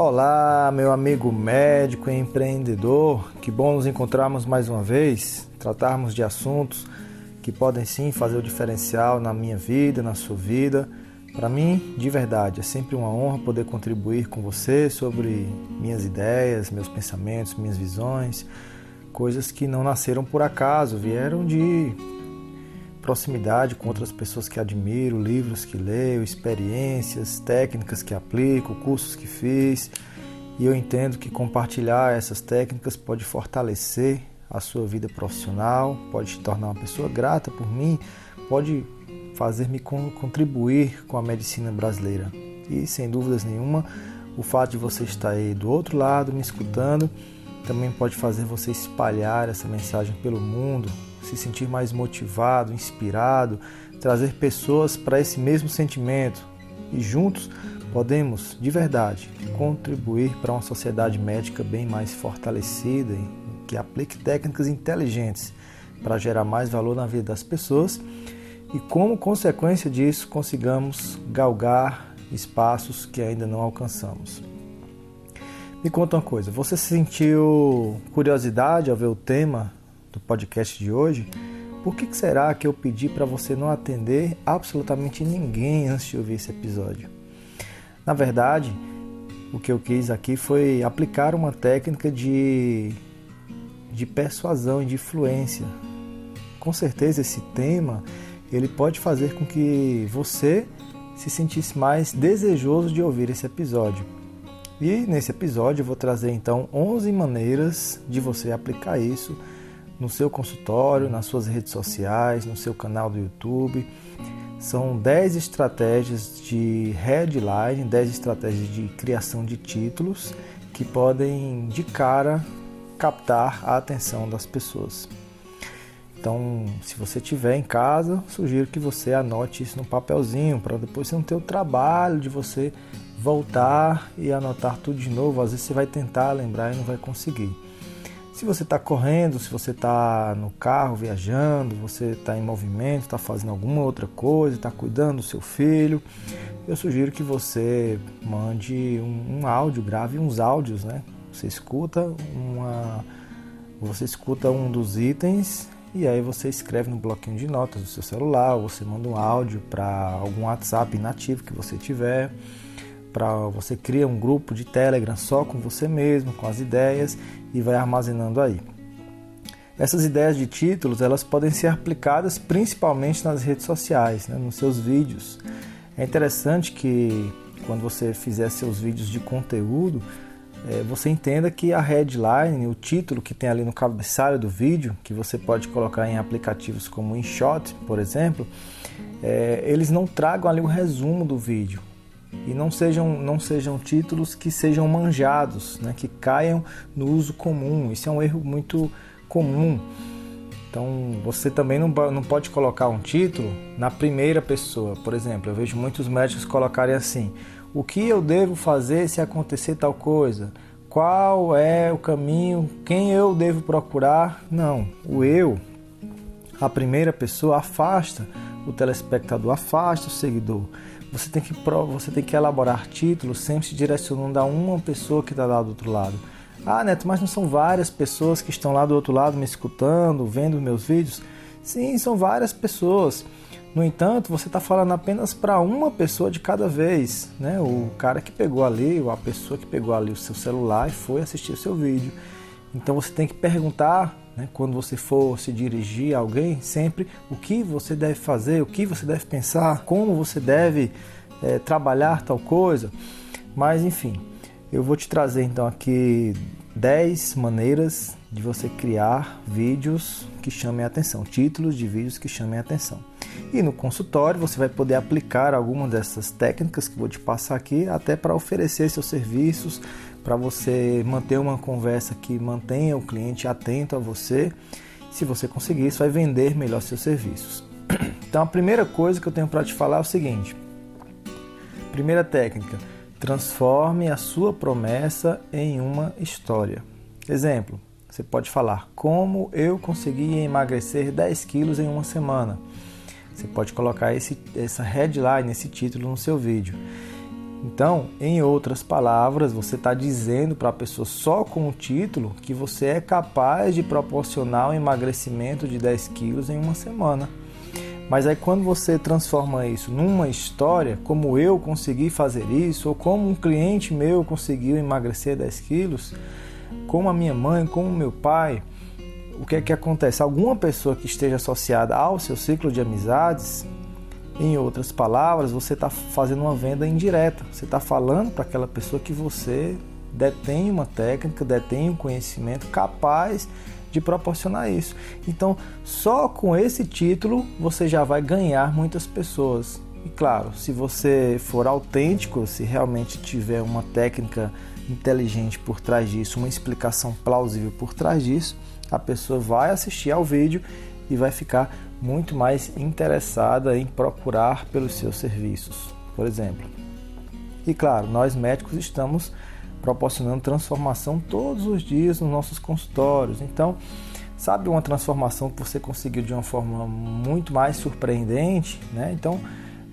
Olá, meu amigo médico e empreendedor. Que bom nos encontrarmos mais uma vez, tratarmos de assuntos que podem sim fazer o diferencial na minha vida, na sua vida. Para mim, de verdade, é sempre uma honra poder contribuir com você sobre minhas ideias, meus pensamentos, minhas visões, coisas que não nasceram por acaso, vieram de proximidade com outras pessoas que admiro, livros que leio, experiências, técnicas que aplico, cursos que fiz. E eu entendo que compartilhar essas técnicas pode fortalecer a sua vida profissional, pode te tornar uma pessoa grata por mim, pode fazer-me contribuir com a medicina brasileira. E sem dúvidas nenhuma, o fato de você estar aí do outro lado me escutando também pode fazer você espalhar essa mensagem pelo mundo, se sentir mais motivado, inspirado, trazer pessoas para esse mesmo sentimento. E juntos podemos, de verdade, contribuir para uma sociedade médica bem mais fortalecida e que aplique técnicas inteligentes para gerar mais valor na vida das pessoas. E, como consequência disso, consigamos galgar espaços que ainda não alcançamos. Me conta uma coisa, você sentiu curiosidade ao ver o tema do podcast de hoje, por que será que eu pedi para você não atender absolutamente ninguém antes de ouvir esse episódio? Na verdade, o que eu quis aqui foi aplicar uma técnica de, de persuasão e de influência. Com certeza esse tema ele pode fazer com que você se sentisse mais desejoso de ouvir esse episódio. E nesse episódio eu vou trazer então 11 maneiras de você aplicar isso no seu consultório, nas suas redes sociais, no seu canal do YouTube. São 10 estratégias de headline, 10 estratégias de criação de títulos que podem de cara captar a atenção das pessoas. Então, se você tiver em casa, sugiro que você anote isso no papelzinho para depois você não ter o trabalho de você voltar e anotar tudo de novo. Às vezes você vai tentar lembrar e não vai conseguir. Se você está correndo, se você está no carro viajando, você está em movimento, está fazendo alguma outra coisa, está cuidando do seu filho, eu sugiro que você mande um, um, áudio, grave uns áudios, né? Você escuta uma, você escuta um dos itens e aí você escreve no bloquinho de notas do seu celular, você manda um áudio para algum WhatsApp nativo que você tiver para você cria um grupo de Telegram só com você mesmo, com as ideias e vai armazenando aí. Essas ideias de títulos elas podem ser aplicadas principalmente nas redes sociais, né, nos seus vídeos. É interessante que quando você fizer seus vídeos de conteúdo, é, você entenda que a headline, o título que tem ali no cabeçalho do vídeo, que você pode colocar em aplicativos como InShot, por exemplo, é, eles não tragam ali o resumo do vídeo e não sejam, não sejam títulos que sejam manjados, né, que caiam no uso comum. Isso é um erro muito comum. Então você também não, não pode colocar um título na primeira pessoa. Por exemplo, eu vejo muitos médicos colocarem assim: o que eu devo fazer se acontecer tal coisa? Qual é o caminho? Quem eu devo procurar? Não, o eu, a primeira pessoa, afasta o telespectador, afasta o seguidor. Você tem que, você tem que elaborar títulos sempre se direcionando a uma pessoa que está lá do outro lado. Ah, Neto, mas não são várias pessoas que estão lá do outro lado me escutando, vendo meus vídeos? Sim, são várias pessoas. No entanto, você está falando apenas para uma pessoa de cada vez, né? O cara que pegou ali, ou a pessoa que pegou ali o seu celular e foi assistir o seu vídeo. Então você tem que perguntar né? Quando você for se dirigir a alguém, sempre o que você deve fazer, o que você deve pensar, como você deve é, trabalhar tal coisa. Mas enfim, eu vou te trazer então aqui 10 maneiras de você criar vídeos que chamem atenção, títulos de vídeos que chamem atenção. E no consultório você vai poder aplicar algumas dessas técnicas que vou te passar aqui, até para oferecer seus serviços, para você manter uma conversa que mantenha o cliente atento a você. Se você conseguir, isso vai vender melhor seus serviços. Então a primeira coisa que eu tenho para te falar é o seguinte: primeira técnica, transforme a sua promessa em uma história. Exemplo, você pode falar como eu consegui emagrecer 10 quilos em uma semana. Você pode colocar esse, essa headline, esse título no seu vídeo. Então, em outras palavras, você está dizendo para a pessoa só com o título que você é capaz de proporcionar um emagrecimento de 10 quilos em uma semana. Mas aí quando você transforma isso numa história, como eu consegui fazer isso, ou como um cliente meu conseguiu emagrecer 10 quilos, como a minha mãe, como o meu pai, o que é que acontece? Alguma pessoa que esteja associada ao seu ciclo de amizades, em outras palavras, você está fazendo uma venda indireta. Você está falando para aquela pessoa que você detém uma técnica, detém um conhecimento capaz de proporcionar isso. Então, só com esse título você já vai ganhar muitas pessoas. E claro, se você for autêntico, se realmente tiver uma técnica inteligente por trás disso, uma explicação plausível por trás disso, a pessoa vai assistir ao vídeo e vai ficar muito mais interessada em procurar pelos seus serviços, por exemplo. E claro, nós médicos estamos proporcionando transformação todos os dias nos nossos consultórios. Então, sabe uma transformação que você conseguiu de uma forma muito mais surpreendente, né? Então,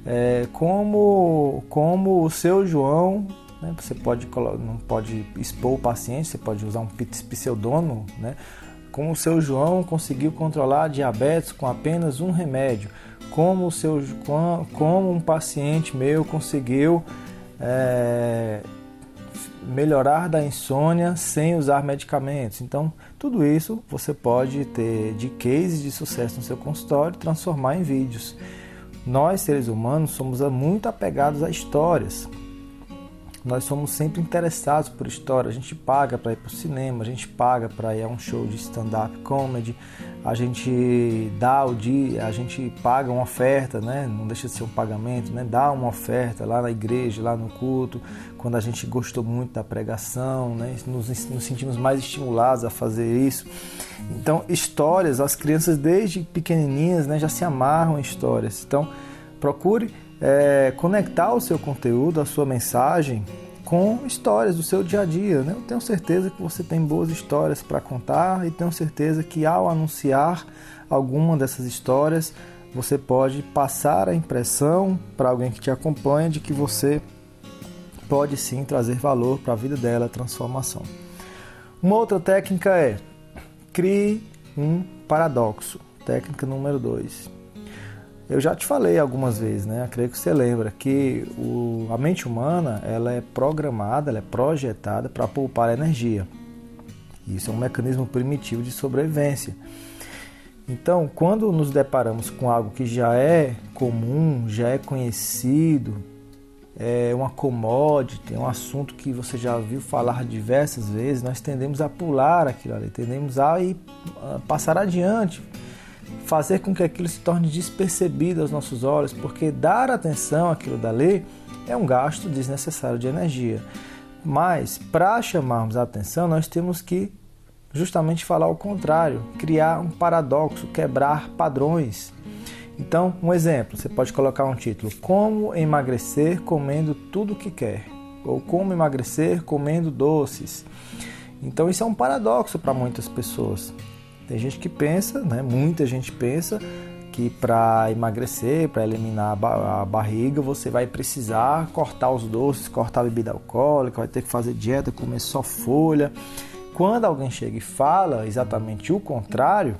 é, como como o seu João, né? você pode não pode expor o paciente, você pode usar um pseudônimo, né? Como o seu João conseguiu controlar diabetes com apenas um remédio, como o seu como um paciente meu conseguiu é, melhorar da insônia sem usar medicamentos. Então, tudo isso você pode ter de cases de sucesso no seu consultório e transformar em vídeos. Nós, seres humanos, somos muito apegados a histórias. Nós somos sempre interessados por história. A gente paga para ir para o cinema, a gente paga para ir a um show de stand-up comedy, a gente dá o dia, a gente paga uma oferta, né? Não deixa de ser um pagamento, né? Dá uma oferta lá na igreja, lá no culto, quando a gente gostou muito da pregação, né? Nos, nos sentimos mais estimulados a fazer isso. Então, histórias, as crianças desde pequenininhas, né, já se amarram em histórias. Então, procure é, conectar o seu conteúdo, a sua mensagem com histórias do seu dia a dia. Né? Eu tenho certeza que você tem boas histórias para contar e tenho certeza que ao anunciar alguma dessas histórias, você pode passar a impressão para alguém que te acompanha de que você pode sim trazer valor para a vida dela, transformação. Uma outra técnica é crie um paradoxo. Técnica número 2. Eu já te falei algumas vezes, né? Eu creio que você lembra que o, a mente humana ela é programada, ela é projetada para poupar energia. Isso é um mecanismo primitivo de sobrevivência. Então, quando nos deparamos com algo que já é comum, já é conhecido, é uma commodity, é um assunto que você já viu falar diversas vezes, nós tendemos a pular aquilo ali, tendemos a ir, a passar adiante, fazer com que aquilo se torne despercebido aos nossos olhos, porque dar atenção àquilo dali é um gasto desnecessário de energia. Mas para chamarmos a atenção, nós temos que justamente falar o contrário, criar um paradoxo, quebrar padrões. Então, um exemplo, você pode colocar um título: Como emagrecer comendo tudo que quer, ou Como emagrecer comendo doces. Então, isso é um paradoxo para muitas pessoas. Tem gente que pensa, né, muita gente pensa que para emagrecer, para eliminar a barriga, você vai precisar cortar os doces, cortar a bebida alcoólica, vai ter que fazer dieta, comer só folha. Quando alguém chega e fala exatamente o contrário,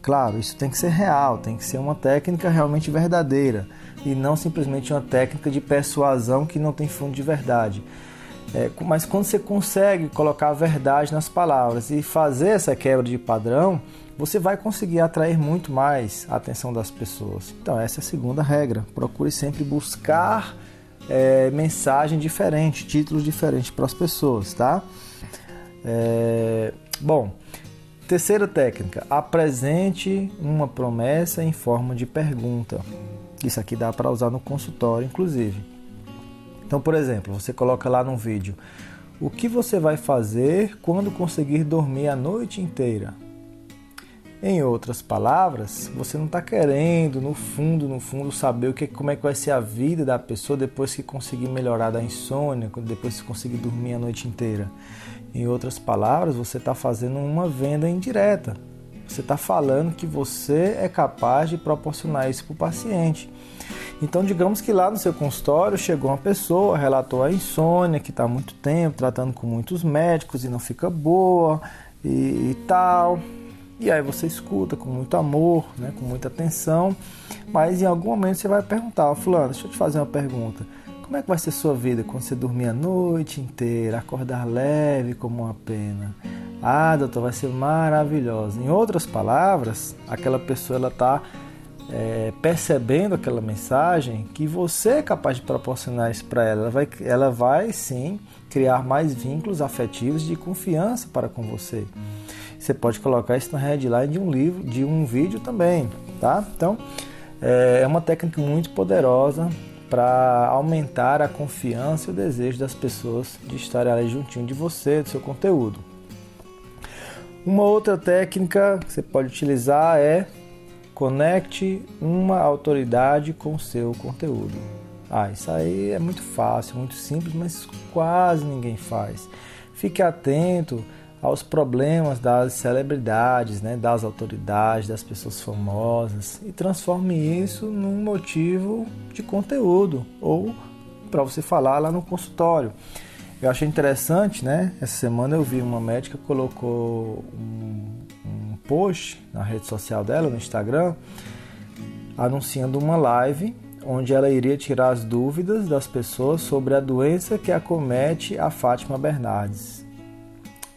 claro, isso tem que ser real, tem que ser uma técnica realmente verdadeira e não simplesmente uma técnica de persuasão que não tem fundo de verdade. É, mas quando você consegue colocar a verdade nas palavras e fazer essa quebra de padrão, você vai conseguir atrair muito mais a atenção das pessoas. Então, essa é a segunda regra. Procure sempre buscar é, mensagem diferente, títulos diferentes para as pessoas, tá? É, bom, terceira técnica: apresente uma promessa em forma de pergunta. Isso aqui dá para usar no consultório, inclusive. Então, por exemplo, você coloca lá no vídeo: o que você vai fazer quando conseguir dormir a noite inteira? Em outras palavras, você não está querendo, no fundo, no fundo, saber o que, como é que vai ser a vida da pessoa depois que conseguir melhorar da insônia, depois que conseguir dormir a noite inteira. Em outras palavras, você está fazendo uma venda indireta. Você está falando que você é capaz de proporcionar isso para o paciente. Então, digamos que lá no seu consultório chegou uma pessoa, relatou a insônia, que está há muito tempo tratando com muitos médicos e não fica boa e, e tal. E aí você escuta com muito amor, né, com muita atenção, mas em algum momento você vai perguntar, fulano, deixa eu te fazer uma pergunta. Como é que vai ser sua vida quando você dormir a noite inteira, acordar leve como uma pena? Ah, doutor, vai ser maravilhosa. Em outras palavras, aquela pessoa ela está é, percebendo aquela mensagem que você é capaz de proporcionar isso para ela. Ela vai, ela vai sim criar mais vínculos afetivos de confiança para com você. Você pode colocar isso na headline de um livro, de um vídeo também, tá? Então é, é uma técnica muito poderosa para aumentar a confiança e o desejo das pessoas de estarem ali juntinho de você, do seu conteúdo. Uma outra técnica que você pode utilizar é conecte uma autoridade com seu conteúdo. Ah, isso aí é muito fácil, muito simples, mas quase ninguém faz. Fique atento aos problemas das celebridades, né, das autoridades, das pessoas famosas e transforme isso num motivo de conteúdo ou para você falar lá no consultório. Eu achei interessante, né? Essa semana eu vi uma médica colocou um post na rede social dela, no Instagram, anunciando uma live onde ela iria tirar as dúvidas das pessoas sobre a doença que acomete a Fátima Bernardes.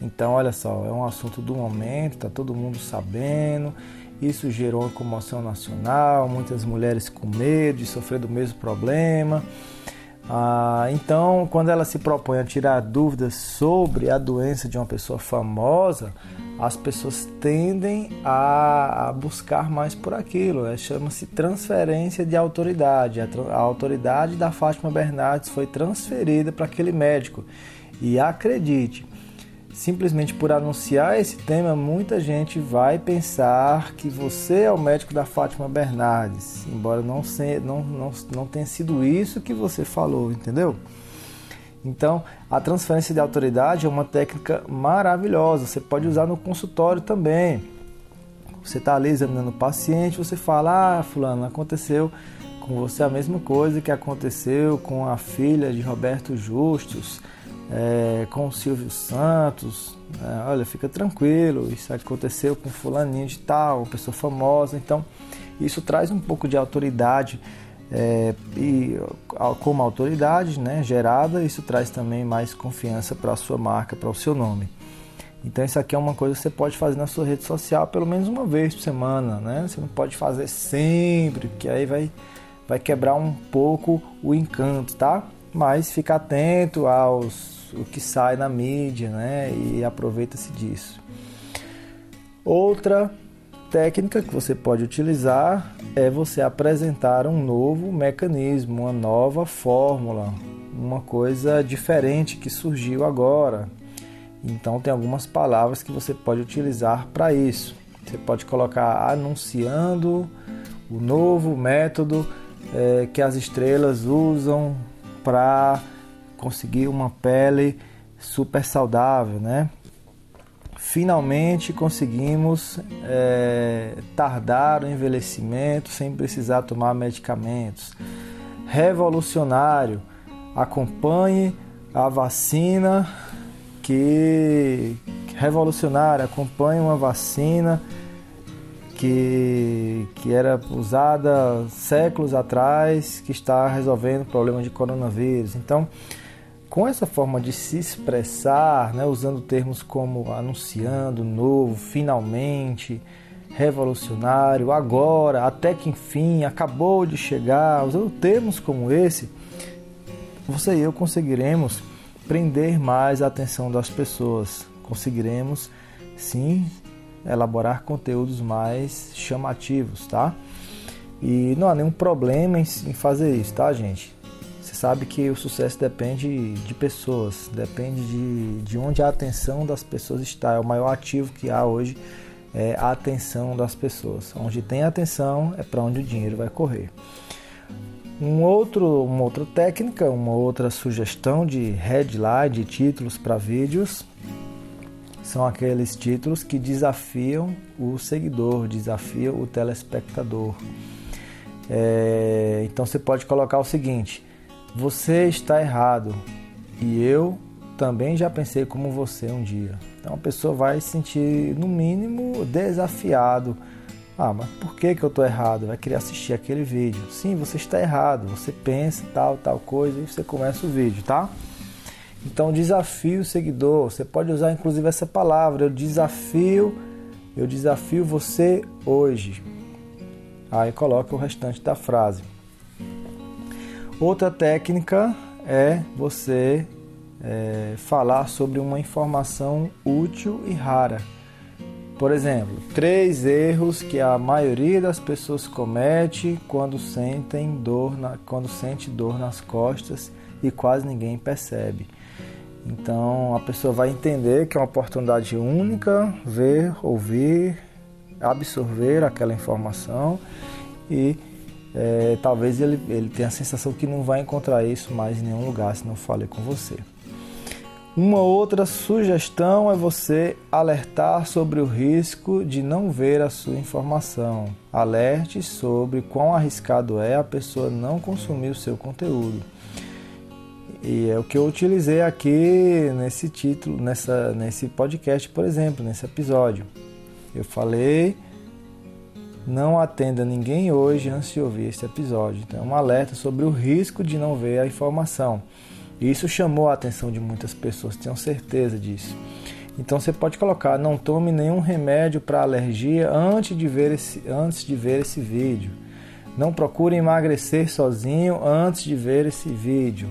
Então, olha só, é um assunto do momento, está todo mundo sabendo. Isso gerou uma comoção nacional, muitas mulheres com medo de sofrer do mesmo problema. Ah, então, quando ela se propõe a tirar dúvidas sobre a doença de uma pessoa famosa, as pessoas tendem a, a buscar mais por aquilo. Né? Chama-se transferência de autoridade. A, a autoridade da Fátima Bernardes foi transferida para aquele médico. E acredite, simplesmente por anunciar esse tema, muita gente vai pensar que você é o médico da Fátima Bernardes, embora não, se, não, não, não tenha sido isso que você falou, entendeu? Então, a transferência de autoridade é uma técnica maravilhosa, você pode usar no consultório também. Você está ali examinando o paciente, você fala: Ah, Fulano, aconteceu com você a mesma coisa que aconteceu com a filha de Roberto Justus é, com o Silvio Santos, é, olha, fica tranquilo, isso aconteceu com fulaninho de tal, pessoa famosa, então isso traz um pouco de autoridade é, e como autoridade né, gerada, isso traz também mais confiança para a sua marca, para o seu nome. Então isso aqui é uma coisa que você pode fazer na sua rede social pelo menos uma vez por semana, né? Você não pode fazer sempre, porque aí vai, vai quebrar um pouco o encanto, tá? Mas fica atento aos o que sai na mídia, né? E aproveita-se disso. Outra técnica que você pode utilizar é você apresentar um novo mecanismo, uma nova fórmula, uma coisa diferente que surgiu agora. Então tem algumas palavras que você pode utilizar para isso. Você pode colocar anunciando o novo método é, que as estrelas usam para conseguir uma pele super saudável, né? Finalmente conseguimos é, tardar o envelhecimento sem precisar tomar medicamentos. Revolucionário, acompanhe a vacina que revolucionária, acompanhe uma vacina que, que era usada séculos atrás, que está resolvendo o problema de coronavírus. Então, com essa forma de se expressar, né, usando termos como anunciando, novo, finalmente, revolucionário, agora, até que enfim, acabou de chegar, usando termos como esse, você e eu conseguiremos prender mais a atenção das pessoas, conseguiremos sim elaborar conteúdos mais chamativos, tá? E não há nenhum problema em fazer isso, tá, gente? sabe que o sucesso depende de pessoas, depende de, de onde a atenção das pessoas está. É o maior ativo que há hoje é a atenção das pessoas. Onde tem atenção é para onde o dinheiro vai correr. Um outro, uma outra técnica, uma outra sugestão de headline, de títulos para vídeos, são aqueles títulos que desafiam o seguidor, desafiam o telespectador. É, então você pode colocar o seguinte: você está errado e eu também já pensei como você um dia. Então a pessoa vai se sentir, no mínimo, desafiado. Ah, mas por que, que eu estou errado? Vai querer assistir aquele vídeo. Sim, você está errado. Você pensa tal, tal coisa e você começa o vídeo, tá? Então desafio o seguidor. Você pode usar inclusive essa palavra. Eu desafio, eu desafio você hoje. Aí coloca o restante da frase. Outra técnica é você é, falar sobre uma informação útil e rara. Por exemplo, três erros que a maioria das pessoas comete quando sentem dor, na, quando sente dor nas costas e quase ninguém percebe. Então a pessoa vai entender que é uma oportunidade única ver, ouvir, absorver aquela informação e é, talvez ele, ele tenha a sensação que não vai encontrar isso mais em nenhum lugar se não falei com você. Uma outra sugestão é você alertar sobre o risco de não ver a sua informação. Alerte sobre quão arriscado é a pessoa não consumir o seu conteúdo. E é o que eu utilizei aqui nesse título, nessa, nesse podcast, por exemplo, nesse episódio. Eu falei, não atenda ninguém hoje antes de ouvir esse episódio. Então, é um alerta sobre o risco de não ver a informação. Isso chamou a atenção de muitas pessoas, tenho certeza disso. Então você pode colocar, não tome nenhum remédio para alergia antes de, ver esse, antes de ver esse vídeo. Não procure emagrecer sozinho antes de ver esse vídeo.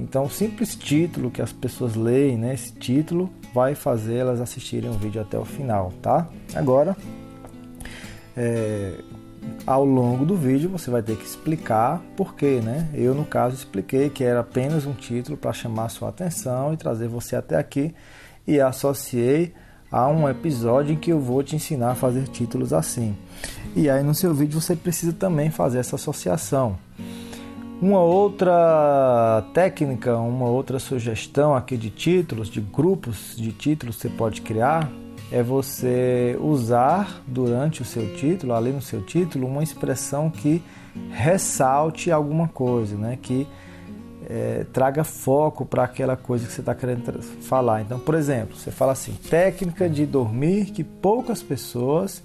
Então, o simples título que as pessoas leem, né, esse título, vai fazer elas assistirem o vídeo até o final, tá? Agora, é, ao longo do vídeo você vai ter que explicar por quê, né? Eu no caso expliquei que era apenas um título para chamar sua atenção e trazer você até aqui e associei a um episódio em que eu vou te ensinar a fazer títulos assim. E aí no seu vídeo você precisa também fazer essa associação. Uma outra técnica, uma outra sugestão aqui de títulos, de grupos de títulos que você pode criar, é você usar durante o seu título, ali no seu título, uma expressão que ressalte alguma coisa, né? que é, traga foco para aquela coisa que você está querendo falar. Então, por exemplo, você fala assim: técnica de dormir que poucas pessoas,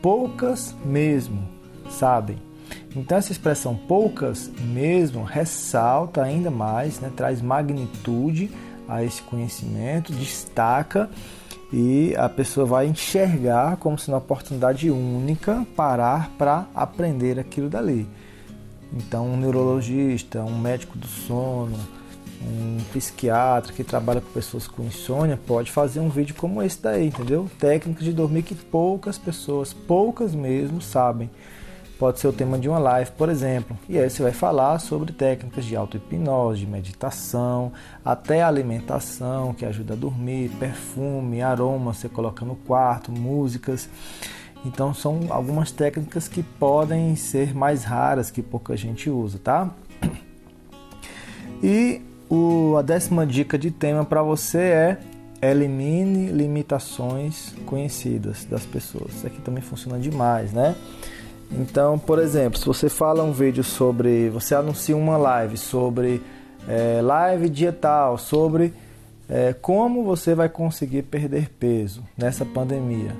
poucas mesmo, sabem. Então, essa expressão poucas mesmo ressalta ainda mais, né? traz magnitude a esse conhecimento, destaca e a pessoa vai enxergar como se uma oportunidade única parar para aprender aquilo dali. Então, um neurologista, um médico do sono, um psiquiatra que trabalha com pessoas com insônia pode fazer um vídeo como esse daí, entendeu? Técnicas de dormir que poucas pessoas, poucas mesmo, sabem pode ser o tema de uma live, por exemplo. E aí você vai falar sobre técnicas de auto-hipnose, de meditação, até alimentação, que ajuda a dormir, perfume, aroma, você coloca no quarto, músicas. Então são algumas técnicas que podem ser mais raras, que pouca gente usa, tá? E o, a décima dica de tema para você é elimine limitações conhecidas das pessoas. Isso aqui também funciona demais, né? Então, por exemplo, se você fala um vídeo sobre, você anuncia uma live sobre é, live dietal, sobre é, como você vai conseguir perder peso nessa pandemia.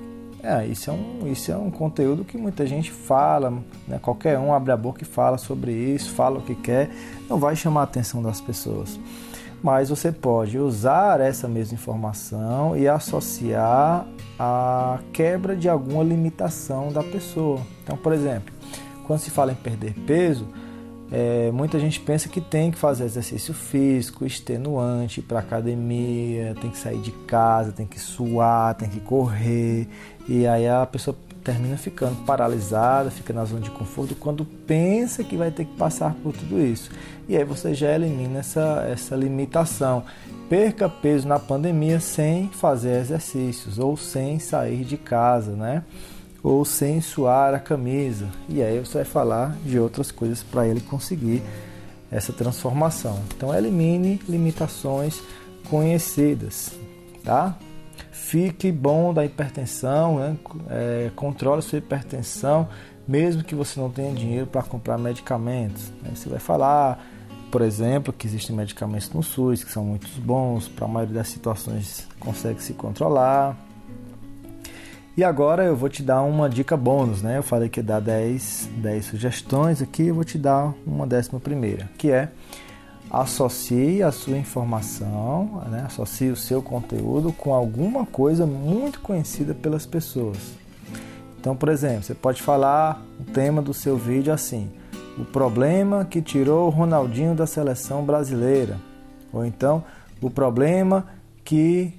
É, isso, é um, isso é um conteúdo que muita gente fala, né? qualquer um abre a boca e fala sobre isso, fala o que quer, não vai chamar a atenção das pessoas. Mas você pode usar essa mesma informação e associar a quebra de alguma limitação da pessoa. Então, por exemplo, quando se fala em perder peso, é, muita gente pensa que tem que fazer exercício físico, extenuante, ir para academia, tem que sair de casa, tem que suar, tem que correr, e aí a pessoa termina ficando paralisada, fica na zona de conforto quando pensa que vai ter que passar por tudo isso. E aí você já elimina essa, essa limitação perca peso na pandemia sem fazer exercícios ou sem sair de casa, né? Ou sem suar a camisa. E aí você vai falar de outras coisas para ele conseguir essa transformação. Então elimine limitações conhecidas, tá? Fique bom da hipertensão, né? é, controle sua hipertensão, mesmo que você não tenha dinheiro para comprar medicamentos. Você vai falar, por exemplo, que existem medicamentos no SUS que são muito bons, para a maioria das situações consegue se controlar. E agora eu vou te dar uma dica bônus, né? Eu falei que ia dar 10, 10 sugestões aqui, eu vou te dar uma décima primeira, que é associe a sua informação, né? associe o seu conteúdo com alguma coisa muito conhecida pelas pessoas. Então, por exemplo, você pode falar o tema do seu vídeo assim: o problema que tirou o Ronaldinho da seleção brasileira, ou então o problema que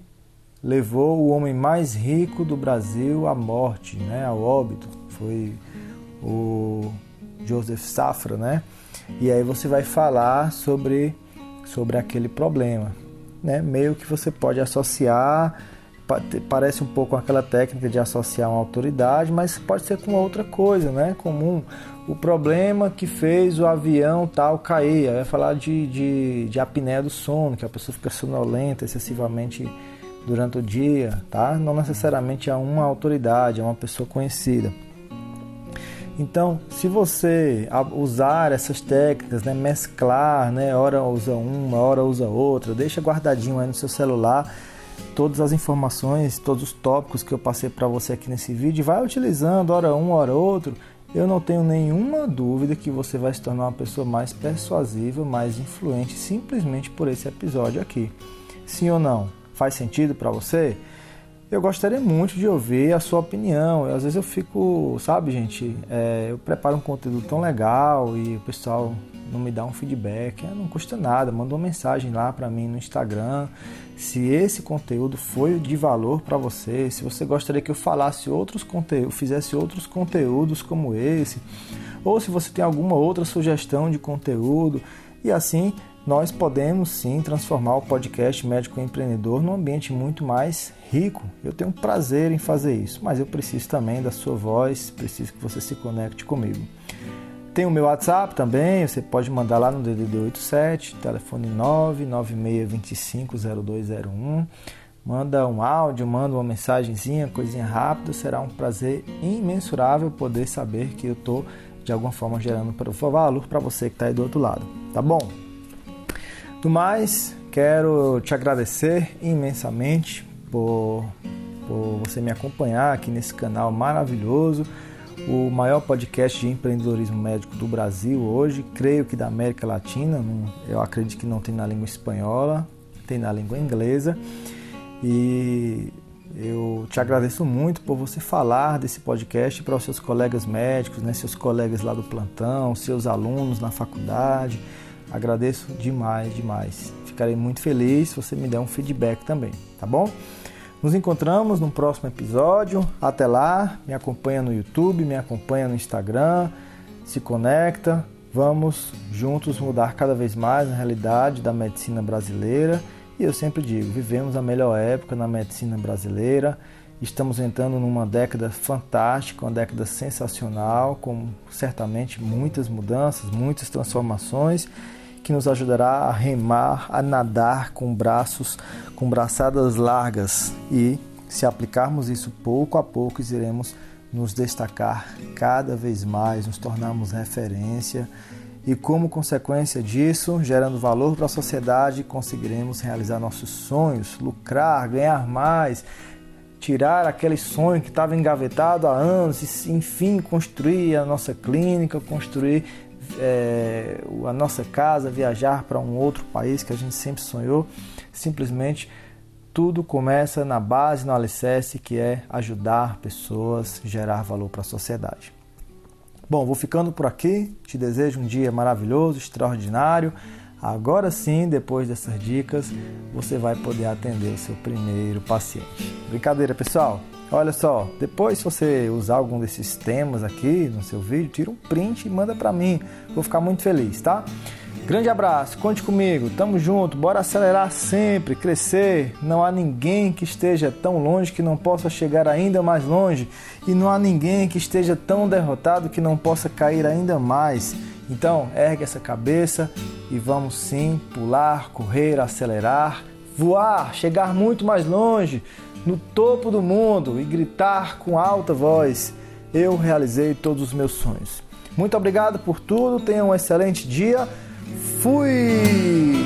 levou o homem mais rico do Brasil à morte, né, ao óbito, foi o Joseph Safra, né? E aí você vai falar sobre, sobre aquele problema. Né? Meio que você pode associar, parece um pouco aquela técnica de associar uma autoridade, mas pode ser com outra coisa, né? Comum. O problema que fez o avião tal cair. Aí vai falar de, de, de apneia do sono, que a pessoa fica sonolenta excessivamente durante o dia, tá? Não necessariamente a uma autoridade, a uma pessoa conhecida. Então, se você usar essas técnicas, né, mesclar, né, hora usa uma, hora usa outra, deixa guardadinho aí no seu celular todas as informações, todos os tópicos que eu passei para você aqui nesse vídeo, vai utilizando hora um, hora outro. Eu não tenho nenhuma dúvida que você vai se tornar uma pessoa mais persuasiva, mais influente simplesmente por esse episódio aqui. Sim ou não? Faz sentido para você? Eu gostaria muito de ouvir a sua opinião. Às vezes eu fico, sabe, gente, é, eu preparo um conteúdo tão legal e o pessoal não me dá um feedback. É, não custa nada, manda uma mensagem lá para mim no Instagram. Se esse conteúdo foi de valor para você, se você gostaria que eu falasse outros conteúdos, fizesse outros conteúdos como esse, ou se você tem alguma outra sugestão de conteúdo, e assim nós podemos sim transformar o podcast Médico Empreendedor num ambiente muito mais rico. Eu tenho prazer em fazer isso, mas eu preciso também da sua voz, preciso que você se conecte comigo. Tem o meu WhatsApp também, você pode mandar lá no DDD 87, telefone 996250201. Manda um áudio, manda uma mensagenzinha, coisinha rápida, será um prazer imensurável poder saber que eu estou de alguma forma gerando valor para você que está aí do outro lado, tá bom? Do mais, quero te agradecer imensamente por, por você me acompanhar aqui nesse canal maravilhoso, o maior podcast de empreendedorismo médico do Brasil hoje, creio que da América Latina, eu acredito que não tem na língua espanhola, tem na língua inglesa. E eu te agradeço muito por você falar desse podcast para os seus colegas médicos, né, seus colegas lá do plantão, seus alunos na faculdade Agradeço demais, demais. Ficarei muito feliz se você me der um feedback também, tá bom? Nos encontramos no próximo episódio. Até lá, me acompanha no YouTube, me acompanha no Instagram, se conecta. Vamos juntos mudar cada vez mais a realidade da medicina brasileira. E eu sempre digo, vivemos a melhor época na medicina brasileira. Estamos entrando numa década fantástica, uma década sensacional, com certamente muitas mudanças, muitas transformações que nos ajudará a remar, a nadar com braços, com braçadas largas. E se aplicarmos isso pouco a pouco, iremos nos destacar cada vez mais, nos tornarmos referência. E, como consequência disso, gerando valor para a sociedade, conseguiremos realizar nossos sonhos, lucrar, ganhar mais, tirar aquele sonho que estava engavetado há anos e, enfim, construir a nossa clínica, construir é, a nossa casa, viajar para um outro país que a gente sempre sonhou. Simplesmente tudo começa na base, no alicerce, que é ajudar pessoas, gerar valor para a sociedade. Bom, vou ficando por aqui. Te desejo um dia maravilhoso, extraordinário. Agora sim, depois dessas dicas, você vai poder atender o seu primeiro paciente. Brincadeira, pessoal? Olha só, depois se você usar algum desses temas aqui no seu vídeo, tira um print e manda para mim. Vou ficar muito feliz, tá? Grande abraço, conte comigo, tamo junto, bora acelerar sempre, crescer. Não há ninguém que esteja tão longe que não possa chegar ainda mais longe, e não há ninguém que esteja tão derrotado que não possa cair ainda mais. Então, ergue essa cabeça e vamos sim pular, correr, acelerar, voar, chegar muito mais longe no topo do mundo e gritar com alta voz: eu realizei todos os meus sonhos. Muito obrigado por tudo, tenha um excelente dia. Fui!